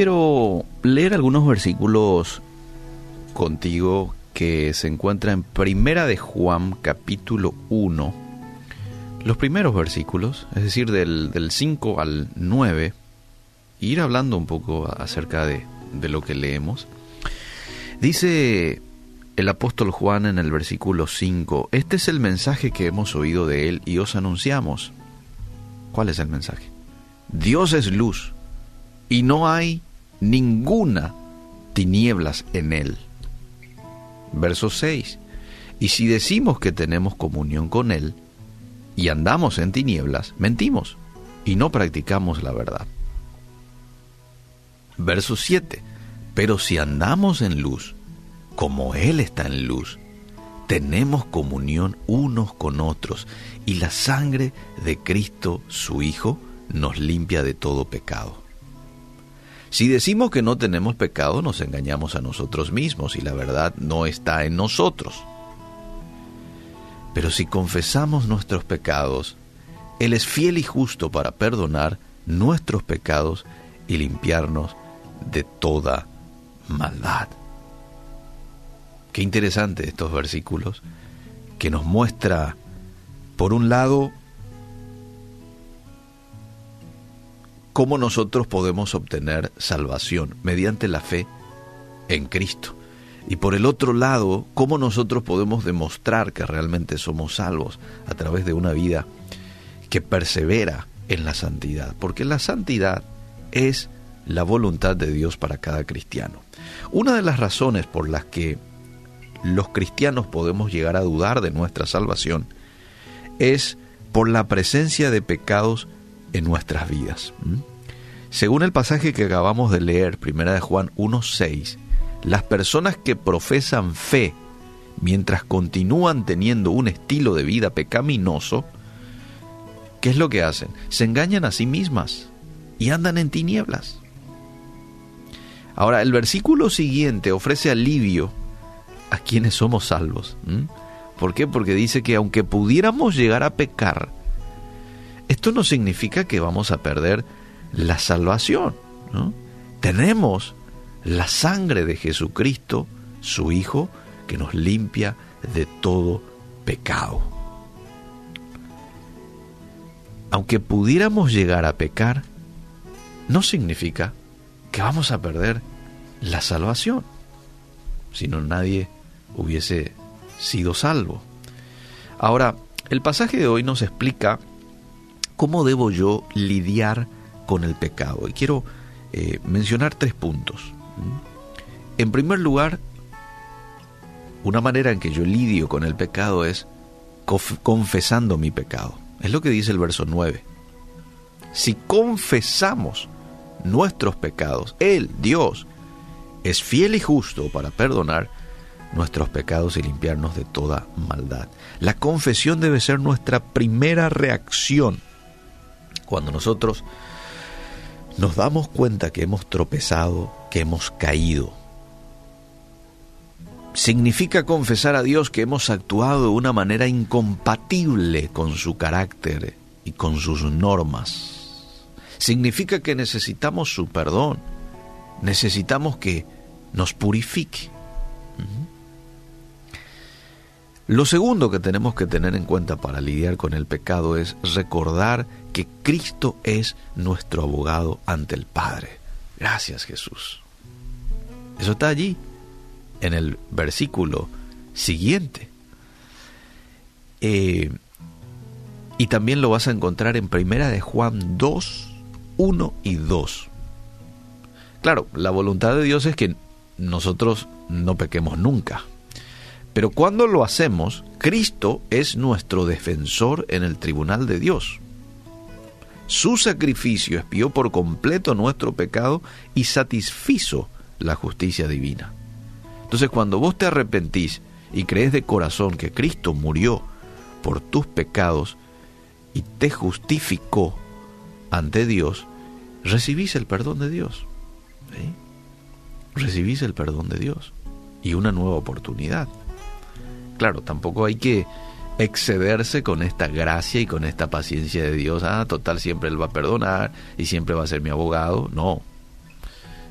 quiero leer algunos versículos contigo que se encuentran en Primera de Juan capítulo 1. Los primeros versículos, es decir, del, del 5 al 9, ir hablando un poco acerca de, de lo que leemos. Dice el apóstol Juan en el versículo 5, este es el mensaje que hemos oído de él y os anunciamos. ¿Cuál es el mensaje? Dios es luz y no hay ninguna tinieblas en él. Verso 6. Y si decimos que tenemos comunión con él y andamos en tinieblas, mentimos y no practicamos la verdad. Verso 7. Pero si andamos en luz, como Él está en luz, tenemos comunión unos con otros y la sangre de Cristo, su Hijo, nos limpia de todo pecado. Si decimos que no tenemos pecado, nos engañamos a nosotros mismos y la verdad no está en nosotros. Pero si confesamos nuestros pecados, Él es fiel y justo para perdonar nuestros pecados y limpiarnos de toda maldad. Qué interesante estos versículos que nos muestra, por un lado, cómo nosotros podemos obtener salvación mediante la fe en Cristo. Y por el otro lado, cómo nosotros podemos demostrar que realmente somos salvos a través de una vida que persevera en la santidad. Porque la santidad es la voluntad de Dios para cada cristiano. Una de las razones por las que los cristianos podemos llegar a dudar de nuestra salvación es por la presencia de pecados en nuestras vidas. Según el pasaje que acabamos de leer, 1 de Juan 1.6, las personas que profesan fe mientras continúan teniendo un estilo de vida pecaminoso, ¿qué es lo que hacen? Se engañan a sí mismas y andan en tinieblas. Ahora, el versículo siguiente ofrece alivio a quienes somos salvos. ¿Por qué? Porque dice que aunque pudiéramos llegar a pecar, esto no significa que vamos a perder la salvación. Tenemos la sangre de Jesucristo, su Hijo, que nos limpia de todo pecado. Aunque pudiéramos llegar a pecar, no significa que vamos a perder la salvación, si no nadie hubiese sido salvo. Ahora, el pasaje de hoy nos explica cómo debo yo lidiar con el pecado. Y quiero eh, mencionar tres puntos. En primer lugar, una manera en que yo lidio con el pecado es confesando mi pecado. Es lo que dice el verso 9. Si confesamos nuestros pecados, Él, Dios, es fiel y justo para perdonar nuestros pecados y limpiarnos de toda maldad. La confesión debe ser nuestra primera reacción cuando nosotros nos damos cuenta que hemos tropezado, que hemos caído. Significa confesar a Dios que hemos actuado de una manera incompatible con su carácter y con sus normas. Significa que necesitamos su perdón, necesitamos que nos purifique. Lo segundo que tenemos que tener en cuenta para lidiar con el pecado es recordar que Cristo es nuestro abogado ante el Padre. Gracias Jesús. Eso está allí, en el versículo siguiente. Eh, y también lo vas a encontrar en Primera de Juan 2, 1 y 2. Claro, la voluntad de Dios es que nosotros no pequemos nunca. Pero cuando lo hacemos, Cristo es nuestro defensor en el tribunal de Dios. Su sacrificio expió por completo nuestro pecado y satisfizo la justicia divina. Entonces cuando vos te arrepentís y crees de corazón que Cristo murió por tus pecados y te justificó ante Dios, recibís el perdón de Dios. Recibís el perdón de Dios y una nueva oportunidad. Claro, tampoco hay que excederse con esta gracia y con esta paciencia de Dios. Ah, total, siempre Él va a perdonar y siempre va a ser mi abogado. No.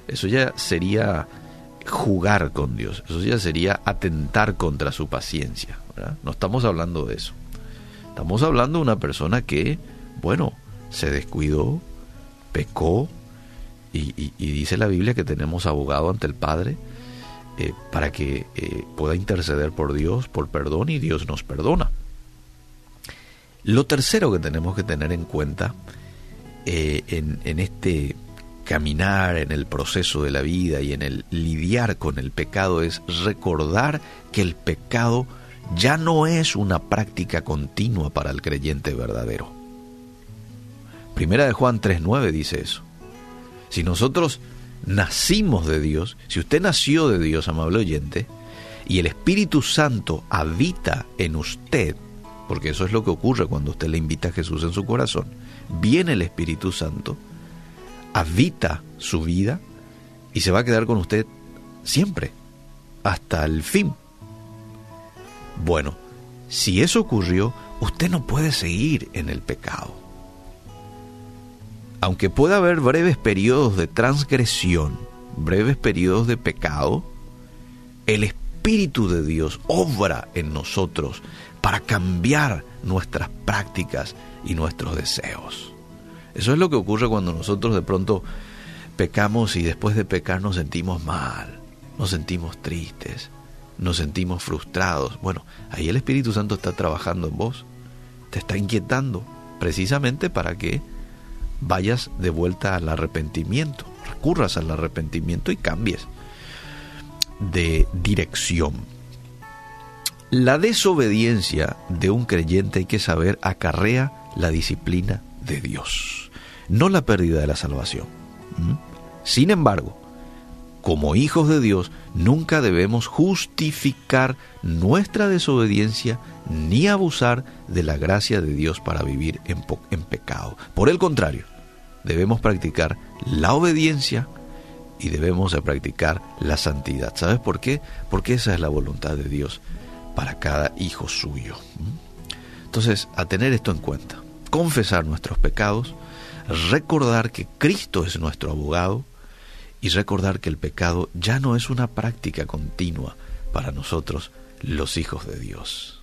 eso ya sería jugar con Dios, eso ya sería atentar contra su paciencia. No estamos hablando de eso. Estamos hablando de una persona que, bueno, se descuidó, pecó, y, dice la Biblia que tenemos abogado ante el Padre eh, para que eh, pueda interceder por Dios, por perdón, y Dios nos perdona. Lo tercero que tenemos que tener en cuenta eh, en, en este caminar en el proceso de la vida y en el lidiar con el pecado es recordar que el pecado ya no es una práctica continua para el creyente verdadero. Primera de Juan 3.9 dice eso. Si nosotros nacimos de Dios, si usted nació de Dios, amable oyente, y el Espíritu Santo habita en usted, porque eso es lo que ocurre cuando usted le invita a Jesús en su corazón, viene el Espíritu Santo, habita su vida y se va a quedar con usted siempre, hasta el fin. Bueno, si eso ocurrió, usted no puede seguir en el pecado. Aunque pueda haber breves periodos de transgresión, breves periodos de pecado, el Espíritu de Dios obra en nosotros para cambiar nuestras prácticas y nuestros deseos. Eso es lo que ocurre cuando nosotros de pronto pecamos y después de pecar nos sentimos mal, nos sentimos tristes, nos sentimos frustrados. Bueno, ahí el Espíritu Santo está trabajando en vos, te está inquietando, precisamente para que vayas de vuelta al arrepentimiento, recurras al arrepentimiento y cambies de dirección. La desobediencia de un creyente hay que saber acarrea la disciplina de Dios, no la pérdida de la salvación. Sin embargo, como hijos de Dios, nunca debemos justificar nuestra desobediencia ni abusar de la gracia de Dios para vivir en, pecado. Por el contrario, debemos practicar la obediencia y debemos de practicar la santidad. ¿Sabes por qué? Porque esa es la voluntad de Dios para cada hijo suyo. ¿Mm? Entonces, a tener esto en cuenta, confesar nuestros pecados, recordar que Cristo es nuestro abogado y recordar que el pecado ya no es una práctica continua para nosotros, los hijos de Dios.